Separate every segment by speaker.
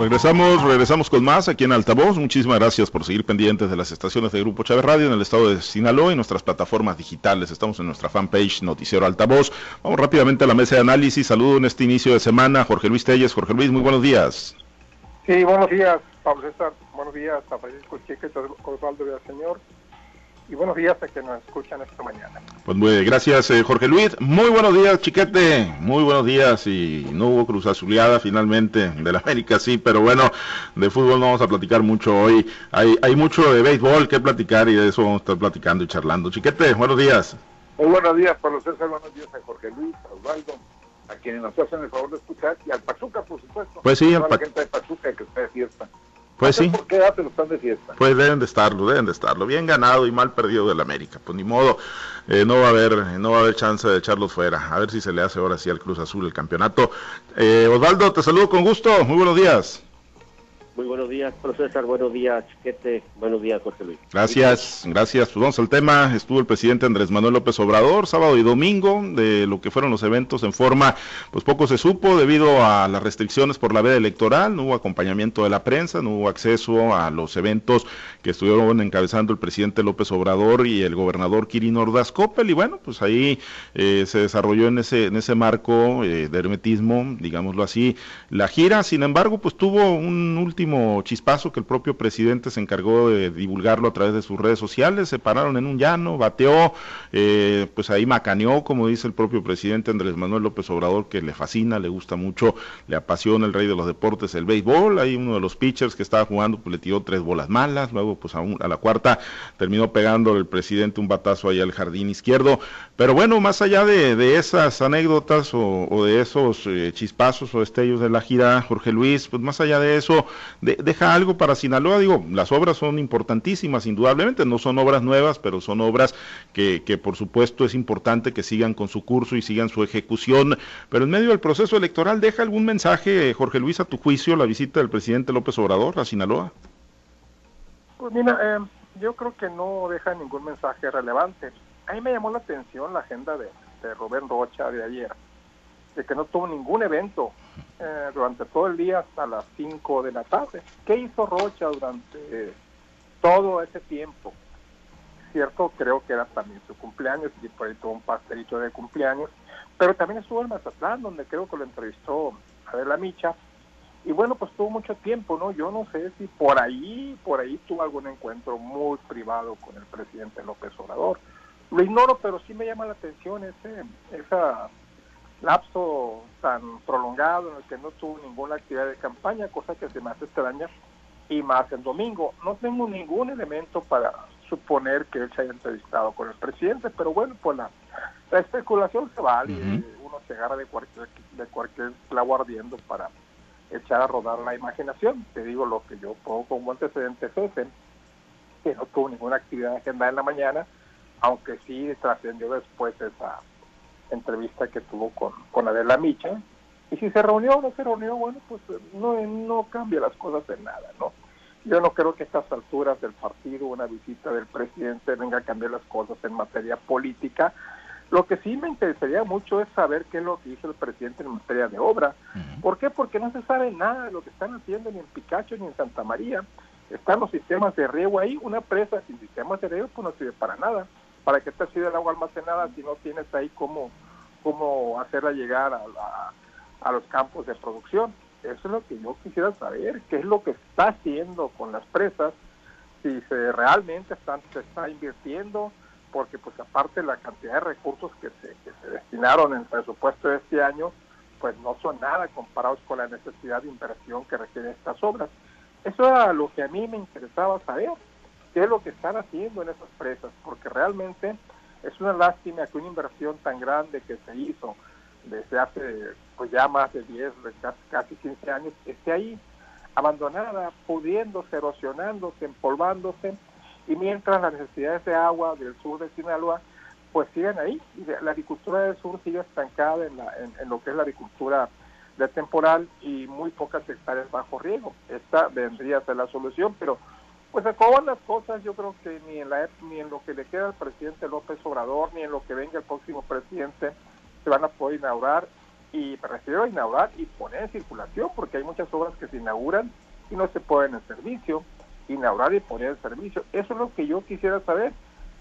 Speaker 1: Regresamos, regresamos con más aquí en Altavoz. Muchísimas gracias por seguir pendientes de las estaciones de Grupo Chávez Radio en el estado de Sinaloa y nuestras plataformas digitales. Estamos en nuestra fanpage Noticiero Altavoz. Vamos rápidamente a la mesa de análisis. Saludo en este inicio de semana Jorge Luis Telles. Jorge Luis, muy buenos días.
Speaker 2: Sí, buenos días, Pablo César. Buenos días a Francisco Chique, Osvaldo Señor y buenos días a que nos escuchan esta mañana.
Speaker 1: Pues muy gracias, eh, Jorge Luis. Muy buenos días, Chiquete. Muy buenos días. Y no hubo cruz azuleada finalmente de la América, sí, pero bueno, de fútbol no vamos a platicar mucho hoy. Hay, hay mucho de béisbol que platicar y de eso vamos a estar platicando y charlando. Chiquete, buenos días.
Speaker 3: Muy buenos días, Pablo César. Buenos días a Jorge Luis, a Osvaldo, a quienes nos hacen el favor de escuchar y al Pachuca, por supuesto.
Speaker 1: Pues sí,
Speaker 3: a la gente de Pachuca que está de fiesta.
Speaker 1: Pues sí.
Speaker 3: ¿Por qué lo están de fiesta?
Speaker 1: Pues deben de estarlo, deben de estarlo. Bien ganado y mal perdido del América. Pues ni modo, eh, no va a haber, no va a haber chance de echarlos fuera. A ver si se le hace ahora sí al Cruz Azul el campeonato. Eh, Osvaldo, te saludo con gusto. Muy buenos días.
Speaker 4: Muy buenos días, profesor. Buenos días, Chiquete. Buenos días, José Luis.
Speaker 1: Gracias, gracias. Pues vamos al tema. Estuvo el presidente Andrés Manuel López Obrador sábado y domingo de lo que fueron los eventos en forma, pues poco se supo debido a las restricciones por la veda electoral. No hubo acompañamiento de la prensa, no hubo acceso a los eventos que estuvieron encabezando el presidente López Obrador y el gobernador Kirin Ordaz Coppel. Y bueno, pues ahí eh, se desarrolló en ese, en ese marco eh, de hermetismo, digámoslo así, la gira. Sin embargo, pues tuvo un último chispazo que el propio presidente se encargó de divulgarlo a través de sus redes sociales, se pararon en un llano, bateó, eh, pues ahí macaneó, como dice el propio presidente Andrés Manuel López Obrador, que le fascina, le gusta mucho, le apasiona el rey de los deportes, el béisbol, ahí uno de los pitchers que estaba jugando, pues le tiró tres bolas malas, luego pues a, a la cuarta terminó pegando el presidente un batazo ahí al jardín izquierdo, pero bueno, más allá de, esas anécdotas o, de esos eh, chispazos o destellos de la gira, Jorge Luis, pues más allá de eso, deja algo para Sinaloa. Digo, las obras son importantísimas, indudablemente, no son obras nuevas, pero son obras que, que por supuesto es importante que sigan con su curso y sigan su ejecución. Pero en medio del proceso electoral, ¿deja algún mensaje, Jorge Luis, a tu juicio, la visita del presidente López Obrador a Sinaloa?
Speaker 2: Pues mira, eh, yo creo que no deja ningún mensaje relevante. A mí me llamó la atención la agenda de, de Rubén Rocha de ayer, de que no tuvo ningún evento eh, durante todo el día hasta las 5 de la tarde. ¿Qué hizo Rocha durante todo ese tiempo? Cierto, creo que era también su cumpleaños y por ahí tuvo un pastelito de cumpleaños, pero también estuvo en Mazatlán, donde creo que lo entrevistó a ver la Micha. Y bueno, pues tuvo mucho tiempo, ¿no? Yo no sé si por ahí, por ahí tuvo algún encuentro muy privado con el presidente López Obrador. Lo ignoro, pero sí me llama la atención ese, esa lapso tan prolongado en el que no tuvo ninguna actividad de campaña, cosa que se me hace extraña, y más el domingo. No tengo ningún elemento para suponer que él se haya entrevistado con el presidente, pero bueno, pues la, especulación se vale, uno se agarra de cualquier, de cualquier clavo ardiendo para echar a rodar la imaginación. Te digo lo que yo pongo como antecedente es ese, que no tuvo ninguna actividad de agenda en la mañana, aunque sí trascendió después esa entrevista que tuvo con, con Adela Micha. Y si se reunió o no se reunió, bueno, pues no, no cambia las cosas en nada, ¿no? Yo no creo que a estas alturas del partido una visita del presidente venga a cambiar las cosas en materia política. Lo que sí me interesaría mucho es saber qué es lo que hizo el presidente en materia de obra. ¿Por qué? Porque no se sabe nada de lo que están haciendo ni en Picacho ni en Santa María. Están los sistemas de riego ahí. Una presa sin sistemas de riego pues no sirve para nada. ¿Para qué te sirve el agua almacenada si no tienes ahí cómo, cómo hacerla llegar a, a los campos de producción? Eso es lo que yo quisiera saber, qué es lo que está haciendo con las presas, si se realmente están, se está invirtiendo, porque pues aparte la cantidad de recursos que se, que se destinaron en el presupuesto de este año, pues no son nada comparados con la necesidad de inversión que requieren estas obras. Eso era lo que a mí me interesaba saber, qué es lo que están haciendo en esas presas, porque realmente es una lástima que una inversión tan grande que se hizo desde hace pues ya más de 10, casi 15 años, esté ahí abandonada, pudiéndose, erosionándose, empolvándose, y mientras las necesidades de agua del sur de Sinaloa pues siguen ahí, y la agricultura del sur sigue estancada en, la, en lo que es la agricultura de temporal y muy pocas hectáreas bajo riego. Esta vendría a ser la solución, pero pues acaban las cosas, yo creo que ni en, la, ni en lo que le queda al presidente López Obrador, ni en lo que venga el próximo presidente, se van a poder inaugurar y me refiero a inaugurar y poner en circulación, porque hay muchas obras que se inauguran y no se ponen en servicio, inaugurar y poner en servicio. Eso es lo que yo quisiera saber.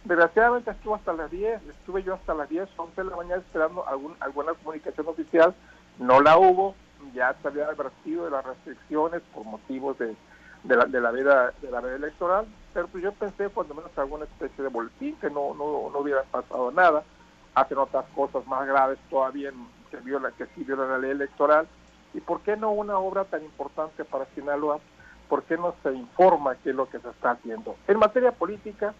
Speaker 2: Desgraciadamente estuve hasta las 10, estuve yo hasta las 10, 11 de la mañana esperando algún, alguna comunicación oficial, no la hubo, ya se había advertido de las restricciones por motivos de, de, la, de la vida de la electoral, pero pues yo pensé cuando menos alguna especie de boletín, que no, no, no hubiera pasado nada, hacen otras cosas más graves todavía que viola, que sí viola la ley electoral, y por qué no una obra tan importante para Sinaloa, por qué no se informa qué es lo que se está haciendo. En materia política,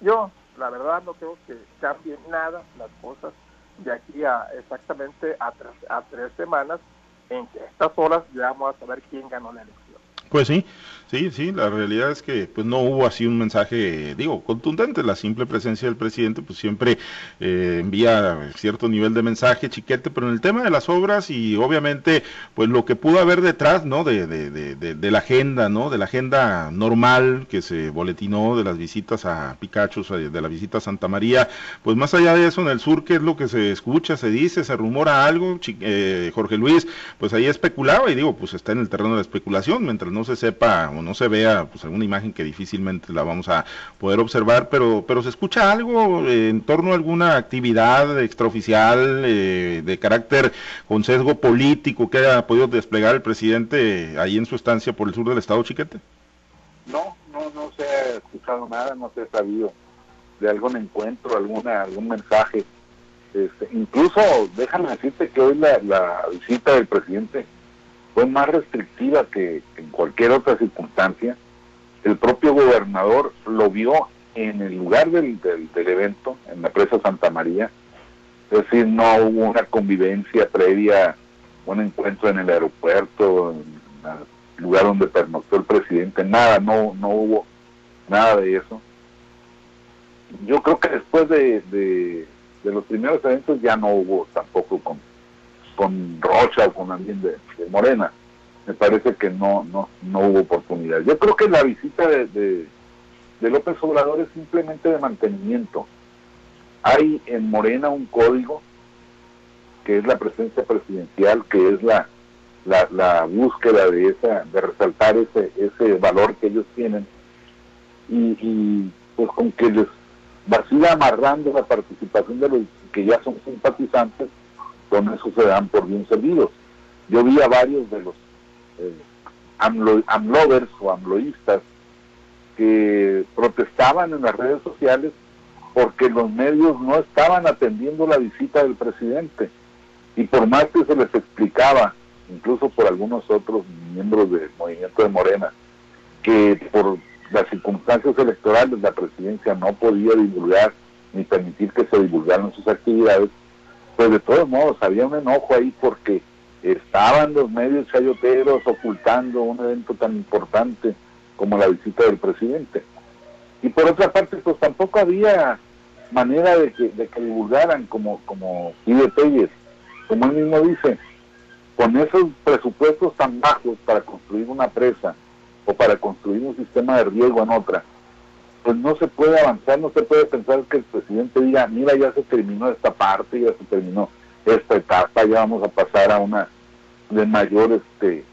Speaker 2: yo la verdad no creo que cambien nada las cosas de aquí a exactamente a tres, a tres semanas, en que estas horas ya vamos a saber quién ganó la elección.
Speaker 1: Pues sí, sí, sí, la realidad es que pues no hubo así un mensaje, digo, contundente, la simple presencia del presidente pues siempre eh, envía cierto nivel de mensaje, chiquete, pero en el tema de las obras y obviamente pues lo que pudo haber detrás, ¿no? De, de, de, de la agenda, ¿no? De la agenda normal que se boletinó de las visitas a Pikachu, de la visita a Santa María, pues más allá de eso en el sur, ¿qué es lo que se escucha, se dice, se rumora algo? Eh, Jorge Luis, pues ahí especulaba y digo, pues está en el terreno de la especulación, mientras no se sepa o no se vea pues alguna imagen que difícilmente la vamos a poder observar, pero pero se escucha algo en torno a alguna actividad extraoficial eh, de carácter con sesgo político que haya podido desplegar el presidente ahí en su estancia por el sur del estado Chiquete.
Speaker 3: No, no, no se ha escuchado nada, no se ha sabido de algún encuentro, alguna algún mensaje. Este, incluso déjame decirte que hoy la visita del presidente fue más restrictiva que, en cualquier otra circunstancia. El propio gobernador lo vio en el lugar del, del, del, evento, en la presa Santa María. Es decir, no hubo una convivencia previa, un encuentro en el aeropuerto, en el lugar donde pernoctó el presidente, nada, no, no hubo nada de eso. Yo creo que después de, de, de los primeros eventos ya no hubo tampoco con con Rocha o con alguien de, Morena. Me parece que no, no, no hubo oportunidad. Yo creo que la visita de, de, López Obrador es simplemente de mantenimiento. Hay en Morena un código que es la presencia presidencial, que es la, la, búsqueda de esa, de resaltar ese, ese valor que ellos tienen, y, y pues con que les vacía amarrando la participación de los que ya son simpatizantes, con eso se dan por bien servidos. Yo vi a varios de los eh, amlo, amlovers o amloístas que protestaban en las redes sociales porque los medios no estaban atendiendo la visita del presidente. Y por más que se les explicaba, incluso por algunos otros miembros del movimiento de Morena, que por las circunstancias electorales la presidencia no podía divulgar ni permitir que se divulgaran sus actividades, pues de todos modos había un enojo ahí porque estaban los medios chayoteros ocultando un evento tan importante como la visita del presidente. Y por otra parte, pues tampoco había manera de que, de divulgaran como, como pide Pérez, como él mismo dice, con esos presupuestos tan bajos para construir una presa o para construir un sistema de riego en otra, pues no se puede avanzar, no se puede pensar que el presidente diga, mira, ya se terminó esta parte, ya se terminó esta etapa, ya vamos a pasar a una de mayor este,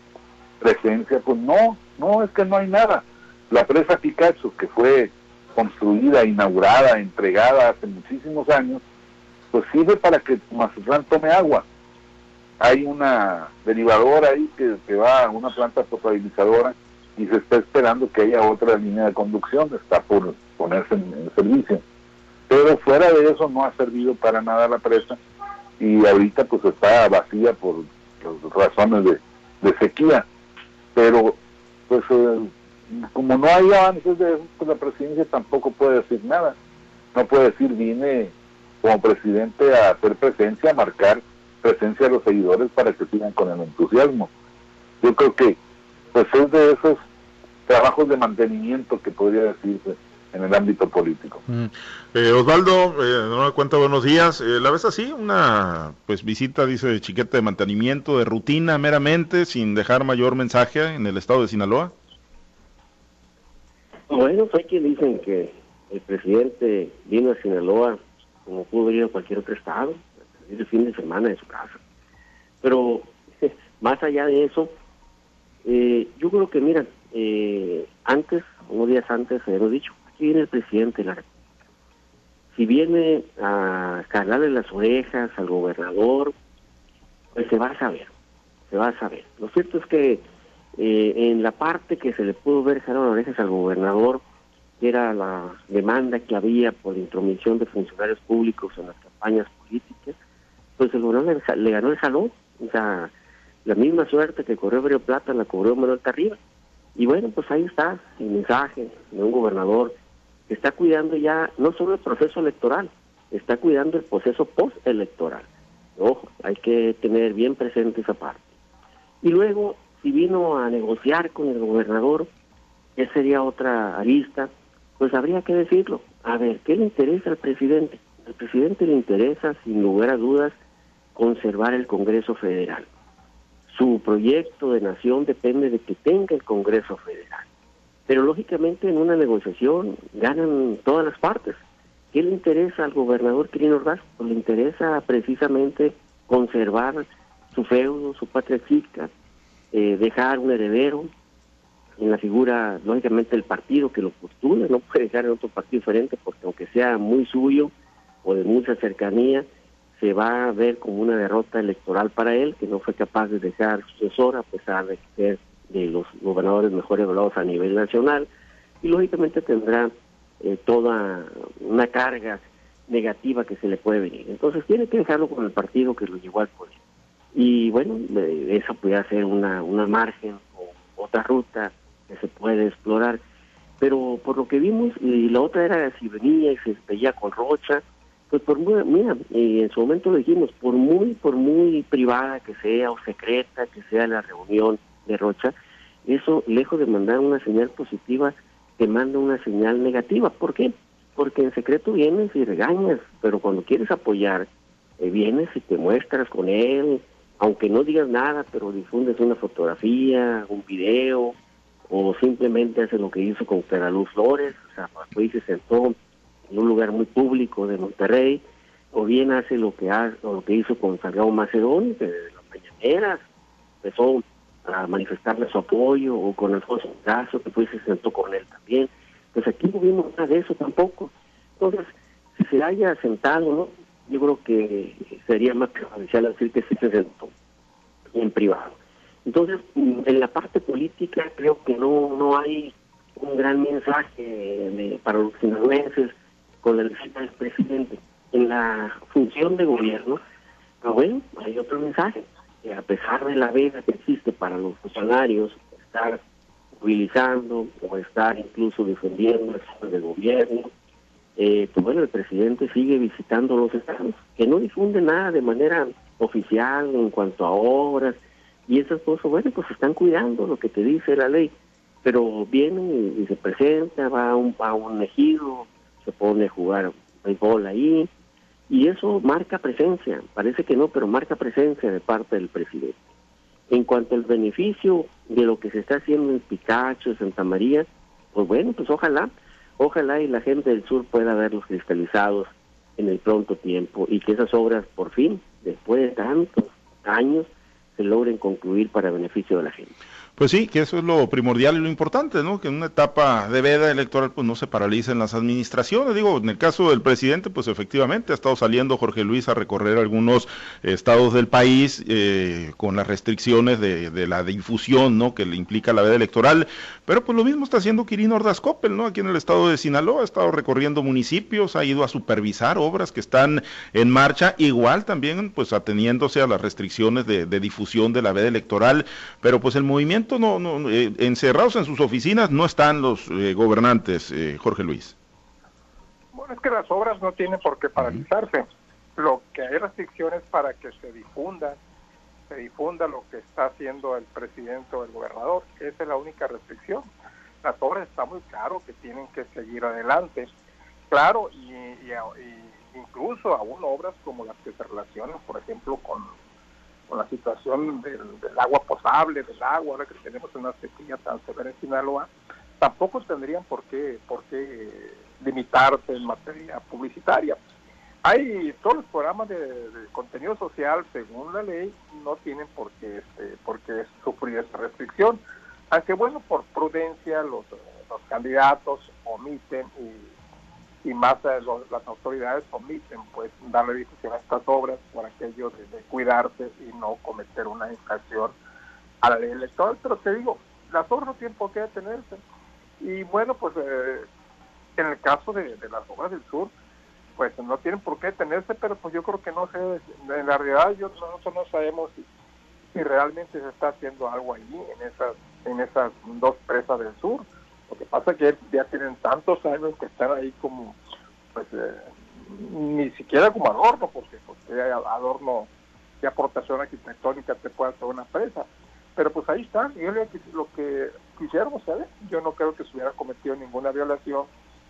Speaker 3: presencia. Pues no, no, es que no hay nada. La presa Picacho, que fue construida, inaugurada, entregada hace muchísimos años, pues sirve para que Mazatlán tome agua. Hay una derivadora ahí que, que va a una planta potabilizadora y se está esperando que haya otra línea de conducción, está por ponerse en, servicio. Pero fuera de eso no ha servido para nada la presa y ahorita pues está vacía por, razones de, de, sequía. Pero pues eh, como no hay avances de eso, pues la presidencia tampoco puede decir nada. No puede decir vine como presidente a hacer presencia, a marcar presencia a los seguidores para que sigan con el entusiasmo. Yo creo que pues es de esos trabajos de mantenimiento que podría decirse en el ámbito político.
Speaker 1: Mm. Eh, Osvaldo, eh, no me cuenta buenos días. Eh, ¿La ves así? Una pues visita, dice Chiquete, de mantenimiento, de rutina meramente, sin dejar mayor mensaje en el estado de Sinaloa.
Speaker 4: Bueno, hay que dicen que el presidente vino a Sinaloa como pudo ir a cualquier otro estado, el fin de semana en su casa. Pero más allá de eso, eh, yo creo que, mira, eh, antes, unos días antes, habíamos dicho, aquí viene el presidente de la República. Si viene a calarle las orejas al gobernador, pues se va a saber, se va a saber. Lo cierto es que eh, en la parte que se le pudo ver jalar las orejas al gobernador, que era la demanda que había por intromisión de funcionarios públicos en las campañas políticas, pues el gobernador le, ganó el jalón. O sea, la misma suerte que corrió Brio Plata la cobró Manuel Tarriba. Y bueno, pues ahí está el mensaje de un gobernador que está cuidando ya no solo el proceso electoral, está cuidando el proceso postelectoral. Ojo, hay que tener bien presente esa parte. Y luego, si vino a negociar con el gobernador, que sería otra arista, pues habría que decirlo. A ver, ¿qué le interesa al presidente? Al presidente le interesa, sin lugar a dudas, conservar el Congreso Federal. Su proyecto de nación depende de que tenga el Congreso Federal. Pero lógicamente en una negociación ganan todas las partes. ¿Qué le interesa al gobernador Quirino Ordaz? Pues le interesa precisamente conservar su feudo, su patria chica, eh, dejar un heredero en la figura, lógicamente, del partido que lo postula, no puede dejar en otro partido diferente porque aunque sea muy suyo o de mucha cercanía, se va a ver como una derrota electoral para él, que no fue capaz de dejar sucesor a pesar de los gobernadores mejor evaluados a nivel nacional, y lógicamente tendrá eh, toda una carga negativa que se le puede venir. Entonces tiene que dejarlo con el partido que lo llevó al poder. Y bueno, esa puede ser una, una margen o otra ruta que se puede explorar. Pero por lo que vimos, y la otra era si venía y se veía con Rocha, pues por muy, mira, en su momento lo dijimos, por muy, por muy privada que sea o secreta que sea la reunión de Rocha, eso lejos de mandar una señal positiva, te manda una señal negativa. ¿Por qué? Porque en secreto vienes y regañas, pero cuando quieres apoyar, eh, vienes y te muestras con él, aunque no digas nada, pero difundes una fotografía, un video, o simplemente hace lo que hizo con Luz Flores, o sea, fue y se sentó en un lugar muy público de Monterrey, o bien hace lo que hace, o lo que hizo con Salgado Macedón, que de las mañaneras empezó a manifestarle su apoyo, o con Alfonso Caso, que fue y se sentó con él también. Pues aquí no vimos nada de eso tampoco. Entonces, si se haya sentado, ¿no? Yo creo que sería más perjudicial decir que sí se sentó en privado. Entonces, mm, en la parte política creo que no, no hay un gran mensaje para los sinaloenses con la visita del presidente. En la función de gobierno, pero bueno, hay otro mensaje, que a pesar de la vega que existe para los funcionarios, estar movilizando o estar incluso defendiendo el de gobierno, eh, pues bueno, el presidente sigue visitando los estados, que no difunde nada de manera oficial en cuanto a obras, y esas cosas, bueno, pues están cuidando lo que te dice la ley, pero viene y, se presenta, va a un, a un ejido, se pone a jugar béisbol ahí, y eso marca presencia, parece que no, pero marca presencia de parte del presidente. En cuanto al beneficio de lo que se está haciendo en Picacho, Santa María, pues bueno, pues ojalá, ojalá y la gente del sur pueda verlos cristalizados en el pronto tiempo y que esas obras por fin, después de tantos años, se logren concluir para beneficio de la gente.
Speaker 1: Pues sí, que eso es lo primordial y lo importante, ¿no? Que en una etapa de veda electoral pues no se paralicen las administraciones. Digo, en el caso del presidente, pues efectivamente ha estado saliendo Jorge Luis a recorrer algunos estados del país eh, con las restricciones de, de, la difusión, ¿no? Que le implica la veda electoral. Pero pues lo mismo está haciendo Quirino Ordaz Coppel, ¿no? Aquí en el estado de Sinaloa ha estado recorriendo municipios, ha ido a supervisar obras que están en marcha, igual también pues ateniéndose a las restricciones de, de difusión de la veda electoral. Pero pues el movimiento no, no eh, encerrados en sus oficinas no están los eh, gobernantes, eh, Jorge Luis.
Speaker 2: Bueno, es que las obras no tienen por qué paralizarse. Lo que hay restricciones para que se difunda, se difunda lo que está haciendo el presidente o el gobernador. Esa es la única restricción. Las obras está muy claro que tienen que seguir adelante. Claro, y, y incluso aún obras como las que se relacionan, por ejemplo, con con la situación del, agua potable, del agua, ahora que tenemos una sequía tan severa en Sinaloa, tampoco tendrían por qué, por qué limitarse en materia publicitaria. hay todos los programas de, contenido social, según la ley, no tienen por qué, este, por qué sufrir esa restricción. Aunque bueno, por prudencia los, los candidatos omiten y, y más las autoridades omiten pues darle difusión a estas obras por aquello de, de, cuidarse y no cometer una infracción a la ley electoral. Pero te digo, las obras no tienen por qué detenerse. Y bueno, pues eh, en el caso de, de las obras del sur, pues no tienen por qué detenerse, pero pues yo creo que no sé, en la realidad yo, nosotros no sabemos si, si, realmente se está haciendo algo allí, en esas, en esas dos presas del sur. Lo que pasa es que ya tienen tantos años que están ahí como, pues, eh, ni siquiera como adorno, porque, porque adorno de aportación arquitectónica te puede hacer una presa. Pero pues ahí está, y lo que, lo que quisiéramos saber, yo no creo que se hubiera cometido ninguna violación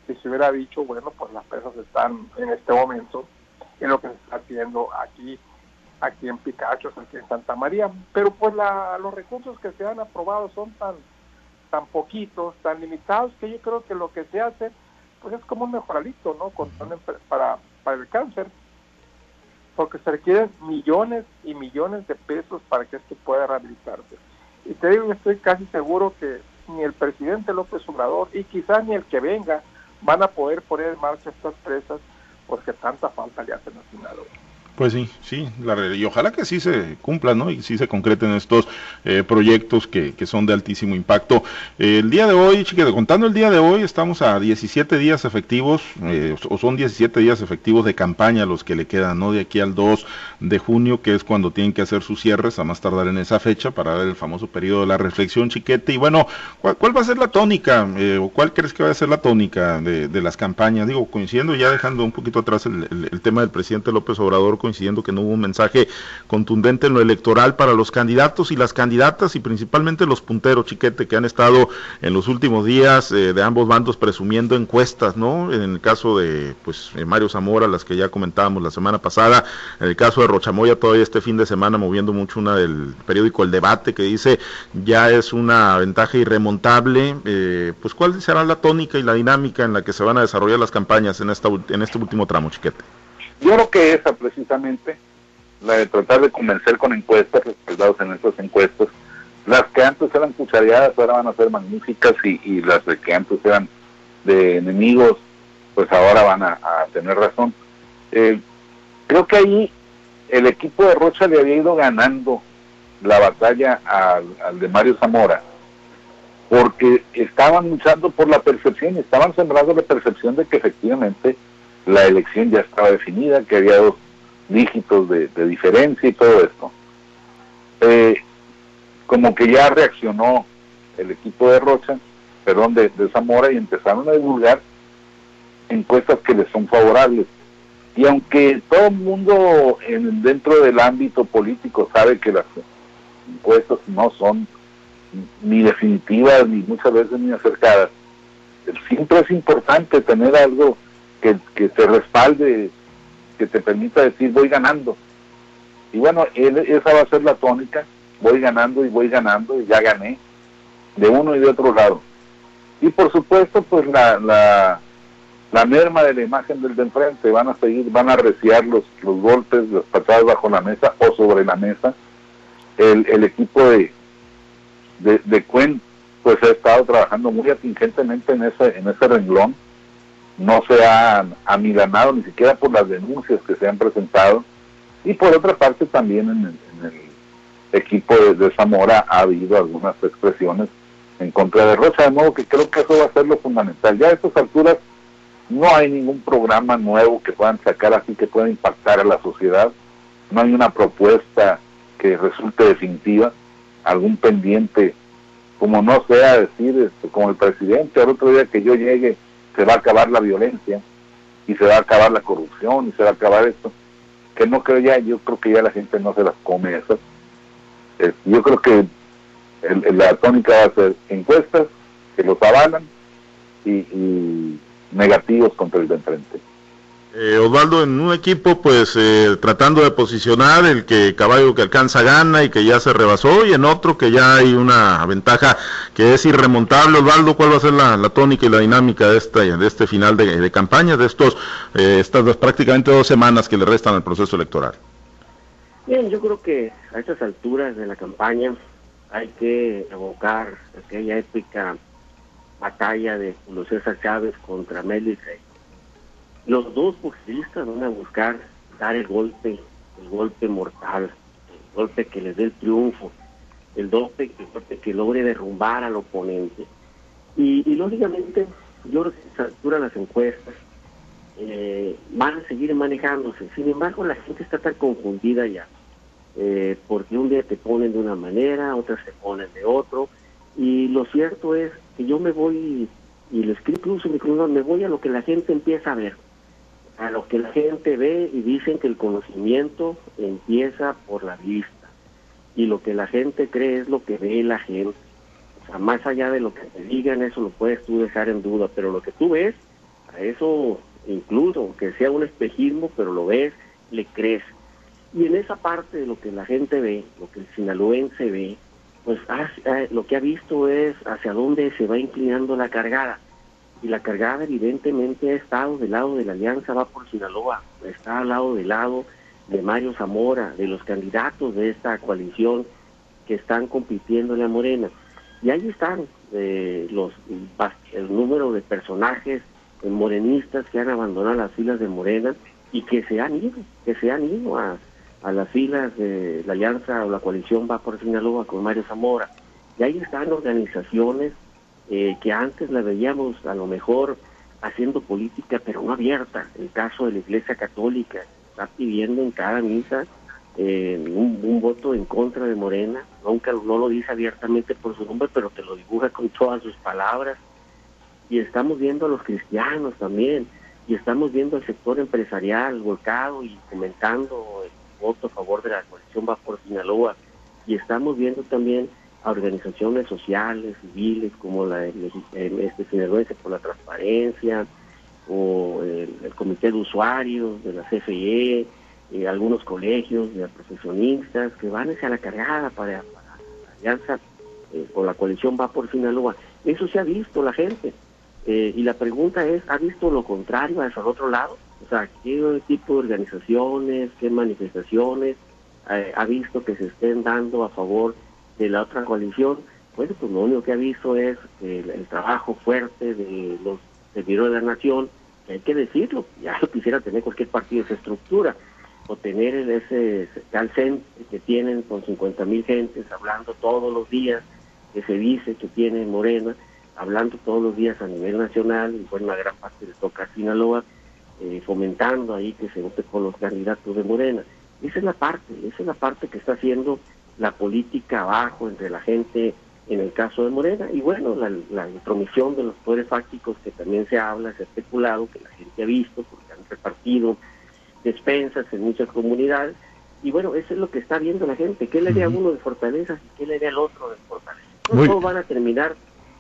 Speaker 2: si se hubiera dicho, bueno, pues las presas están en este momento en lo que se está haciendo aquí, aquí en Picachos, aquí en Santa María. Pero pues la, los recursos que se han aprobado son tan, tan poquitos, tan limitados, que yo creo que lo que se hace, pues es como un mejoralito, ¿no? Con, para, para el cáncer, porque se requieren millones y millones de pesos para que esto pueda rehabilitarse. Y te digo, estoy casi seguro que ni el presidente López Obrador y quizás ni el que venga van a poder poner en marcha estas presas porque tanta falta le hacen al Sinaloa.
Speaker 1: Pues sí, sí, la, y ojalá que sí se cumplan, ¿no? Y sí se concreten estos eh, proyectos que, que, son de altísimo impacto. Eh, el día de hoy, chiquete, contando el día de hoy, estamos a 17 días efectivos, eh, o son 17 días efectivos de campaña los que le quedan, ¿no? De aquí al 2 de junio, que es cuando tienen que hacer sus cierres, a más tardar en esa fecha, para dar el famoso periodo de la reflexión, chiquete. Y bueno, ¿cuál, va a ser la tónica, o cuál crees que va a ser la tónica de, de, las campañas? Digo, coincidiendo, ya dejando un poquito atrás el tema del presidente López Obrador, coincidiendo que no hubo un mensaje contundente en lo electoral para los candidatos y las candidatas y principalmente los punteros, chiquete, que han estado en los últimos días eh, de ambos bandos presumiendo encuestas, ¿no? En el caso de, pues, eh, Mario Zamora, las que ya comentábamos la semana pasada, en el caso de Rochamoya, todavía este fin de semana moviendo mucho una del periódico El Debate, que dice ya es una ventaja irremontable, eh, pues, ¿cuál será la tónica y la dinámica en la que se van a desarrollar las campañas en, esta, en este último tramo, chiquete?
Speaker 3: Yo creo que esa precisamente, la de tratar de convencer con encuestas, respaldados en esas encuestas, las que antes eran cuchareadas ahora van a ser magníficas y, y las que antes eran de enemigos, pues ahora van a, tener razón. Eh, creo que ahí el equipo de Rocha le había ido ganando la batalla al, al de Mario Zamora, porque estaban luchando por la percepción, estaban sembrando la percepción de que efectivamente la elección ya estaba definida, que había dos dígitos de, diferencia y todo esto. Eh, como que ya reaccionó el equipo de Rocha, perdón, de, de, Zamora y empezaron a divulgar encuestas que les son favorables. Y aunque todo el mundo en, dentro del ámbito político sabe que las encuestas no son ni definitivas ni muchas veces ni acercadas, siempre es importante tener algo que, te respalde, que te permita decir voy ganando. Y bueno, esa va a ser la tónica, voy ganando y voy ganando y ya gané, de uno y de otro lado. Y por supuesto, pues la, la, la merma de la imagen del de enfrente, van a seguir, van a reciar los, los golpes, las patadas bajo la mesa o sobre la mesa. El, el equipo de, de, de Cuen, pues ha estado trabajando muy atingentemente en ese, en ese renglón no se ha amilanado ni siquiera por las denuncias que se han presentado. Y por otra parte también en el, en el equipo de, de, Zamora ha habido algunas expresiones en contra de Rocha, de modo que creo que eso va a ser lo fundamental. Ya a estas alturas no hay ningún programa nuevo que puedan sacar así que pueda impactar a la sociedad, no hay una propuesta que resulte definitiva, algún pendiente, como no sea decir, este, como el presidente, al otro día que yo llegue se va a acabar la violencia y se va a acabar la corrupción y se va a acabar esto que no creo ya yo creo que ya la gente no se las come esas eh, yo creo que la tónica va a ser encuestas que los avalan y, y negativos contra el de enfrente
Speaker 1: Eh, Osvaldo, en un equipo, pues eh, tratando de posicionar el que caballo que alcanza gana y que ya se rebasó, y en otro que ya hay una ventaja que es irremontable. Osvaldo, ¿cuál va a ser la, tónica y la dinámica de este, de este final de, campaña, de estos eh, estas prácticamente dos semanas que le restan al proceso electoral?
Speaker 4: Bien, yo creo que a estas alturas de la campaña hay que evocar aquella épica batalla de Julio César Chávez contra Mélix los dos pugilistas van a buscar dar el golpe, el golpe mortal, el golpe que les dé el triunfo, el golpe, que logre derrumbar al oponente. Y, lógicamente, yo creo que se las encuestas, eh, van a seguir manejándose. Sin embargo, la gente está tan confundida ya, eh, porque un día te ponen de una manera, otras se ponen de otro, y lo cierto es que yo me voy, y lo escribo incluso mi me voy a lo que la gente empieza a ver a lo que la gente ve y dicen que el conocimiento empieza por la vista y lo que la gente cree es lo que ve la gente. O sea, más allá de lo que te digan, eso lo puedes tú dejar en duda, pero lo que tú ves, a eso incluso, que sea un espejismo, pero lo ves, le crees. Y en esa parte de lo que la gente ve, lo que el sinaloense ve, pues lo que ha visto es hacia dónde se va inclinando la cargada y la cargada evidentemente ha estado del lado de la alianza, va por Sinaloa, está al lado del lado de Mario Zamora, de los candidatos de esta coalición que están compitiendo en la Morena. Y ahí están eh, los el número de personajes morenistas que han abandonado las filas de Morena y que se han ido, que se han ido a, a las filas de la alianza o la coalición va por Sinaloa con Mario Zamora. Y ahí están organizaciones eh, que antes la veíamos a lo mejor haciendo política, pero no abierta. El caso de la Iglesia Católica está pidiendo en cada misa eh, un, voto en contra de Morena, aunque no lo dice abiertamente por su nombre, pero te lo dibuja con todas sus palabras. Y estamos viendo a los cristianos también, y estamos viendo al sector empresarial volcado y comentando el voto a favor de la coalición Va por Sinaloa, y estamos viendo también a organizaciones sociales, civiles, como la este Sinaloense por la Transparencia, o el, Comité de Usuarios de la CFE, eh, algunos colegios de profesionistas que van hacia la cargada para, la alianza eh, con la coalición Va por Sinaloa. Eso se ha visto la gente. Eh, y la pregunta es, ¿ha visto lo contrario hacia el otro lado? O sea, ¿qué tipo de organizaciones, qué manifestaciones ha visto que se estén dando a favor de la otra coalición, pues, pues lo único que ha visto es el, trabajo fuerte de los servidores de la nación, que hay que decirlo, ya lo quisiera tener cualquier partido esa estructura, o tener ese tal que tienen con 50 mil gentes hablando todos los días, que se dice que tiene Morena, hablando todos los días a nivel nacional, y bueno, una gran parte de toca Sinaloa, eh, fomentando ahí que se vote por los candidatos de Morena. Esa es la parte, esa es la parte que está haciendo la política abajo entre la gente en el caso de Morena y bueno, la, la intromisión de los poderes fácticos que también se habla, se ha especulado, que la gente ha visto porque han repartido despensas en muchas comunidades y bueno, eso es lo que está viendo la gente, qué le haría uno de fortalezas y qué le haría al otro de fortalezas. todos van a terminar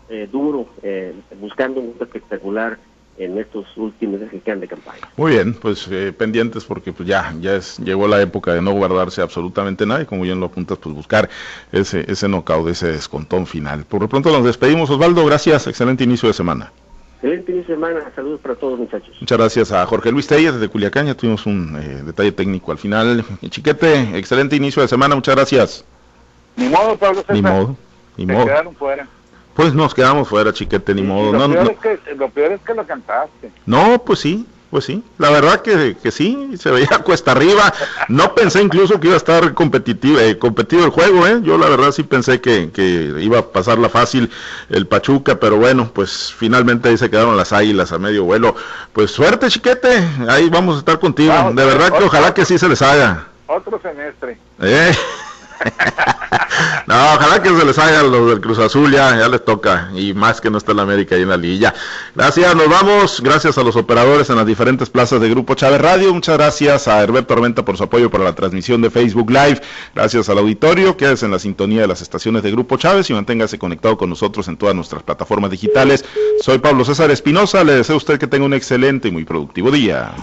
Speaker 4: eh, duro eh, buscando un espectacular en estos últimos días que quedan de campaña.
Speaker 1: Muy bien, pues eh, pendientes porque pues ya ya es, llegó la época de no guardarse absolutamente nada y como bien lo apuntas, pues buscar ese ese knockout, ese descontón final. Por lo pronto nos despedimos, Osvaldo, gracias, excelente inicio de semana.
Speaker 4: Excelente inicio de semana, saludos para todos muchachos.
Speaker 1: Muchas gracias a Jorge Luis Telles desde Culiacán, ya tuvimos un eh, detalle técnico al final. Chiquete, excelente inicio de semana, muchas gracias.
Speaker 3: Ni modo, Pablo César.
Speaker 1: Ni modo, ni modo.
Speaker 3: quedaron fuera.
Speaker 1: Pues nos quedamos fuera, chiquete, ni modo.
Speaker 3: Lo,
Speaker 1: no,
Speaker 3: peor Es que, lo peor es que lo cantaste.
Speaker 1: No, pues sí, pues sí. La verdad que, que sí, se veía cuesta arriba. No pensé incluso que iba a estar competitivo, eh, competido el juego, ¿eh? Yo la verdad sí pensé que, que iba a pasarla fácil el Pachuca, pero bueno, pues finalmente ahí se quedaron las águilas a medio vuelo. Pues suerte, chiquete, ahí vamos a estar contigo. de verdad que ojalá que sí se les haga.
Speaker 3: Otro semestre.
Speaker 1: Eh. no, ojalá que se les haga los del Cruz Azul, ya, ya les toca, y más que no está en la América y en la Lilla. Gracias, nos vamos, gracias a los operadores en las diferentes plazas de Grupo Chávez Radio, muchas gracias a Herberto Tormenta por su apoyo para la transmisión de Facebook Live, gracias al auditorio, quédese en la sintonía de las estaciones de Grupo Chávez y manténgase conectado con nosotros en todas nuestras plataformas digitales. Soy Pablo César Espinosa, le deseo a usted que tenga un excelente y muy productivo día.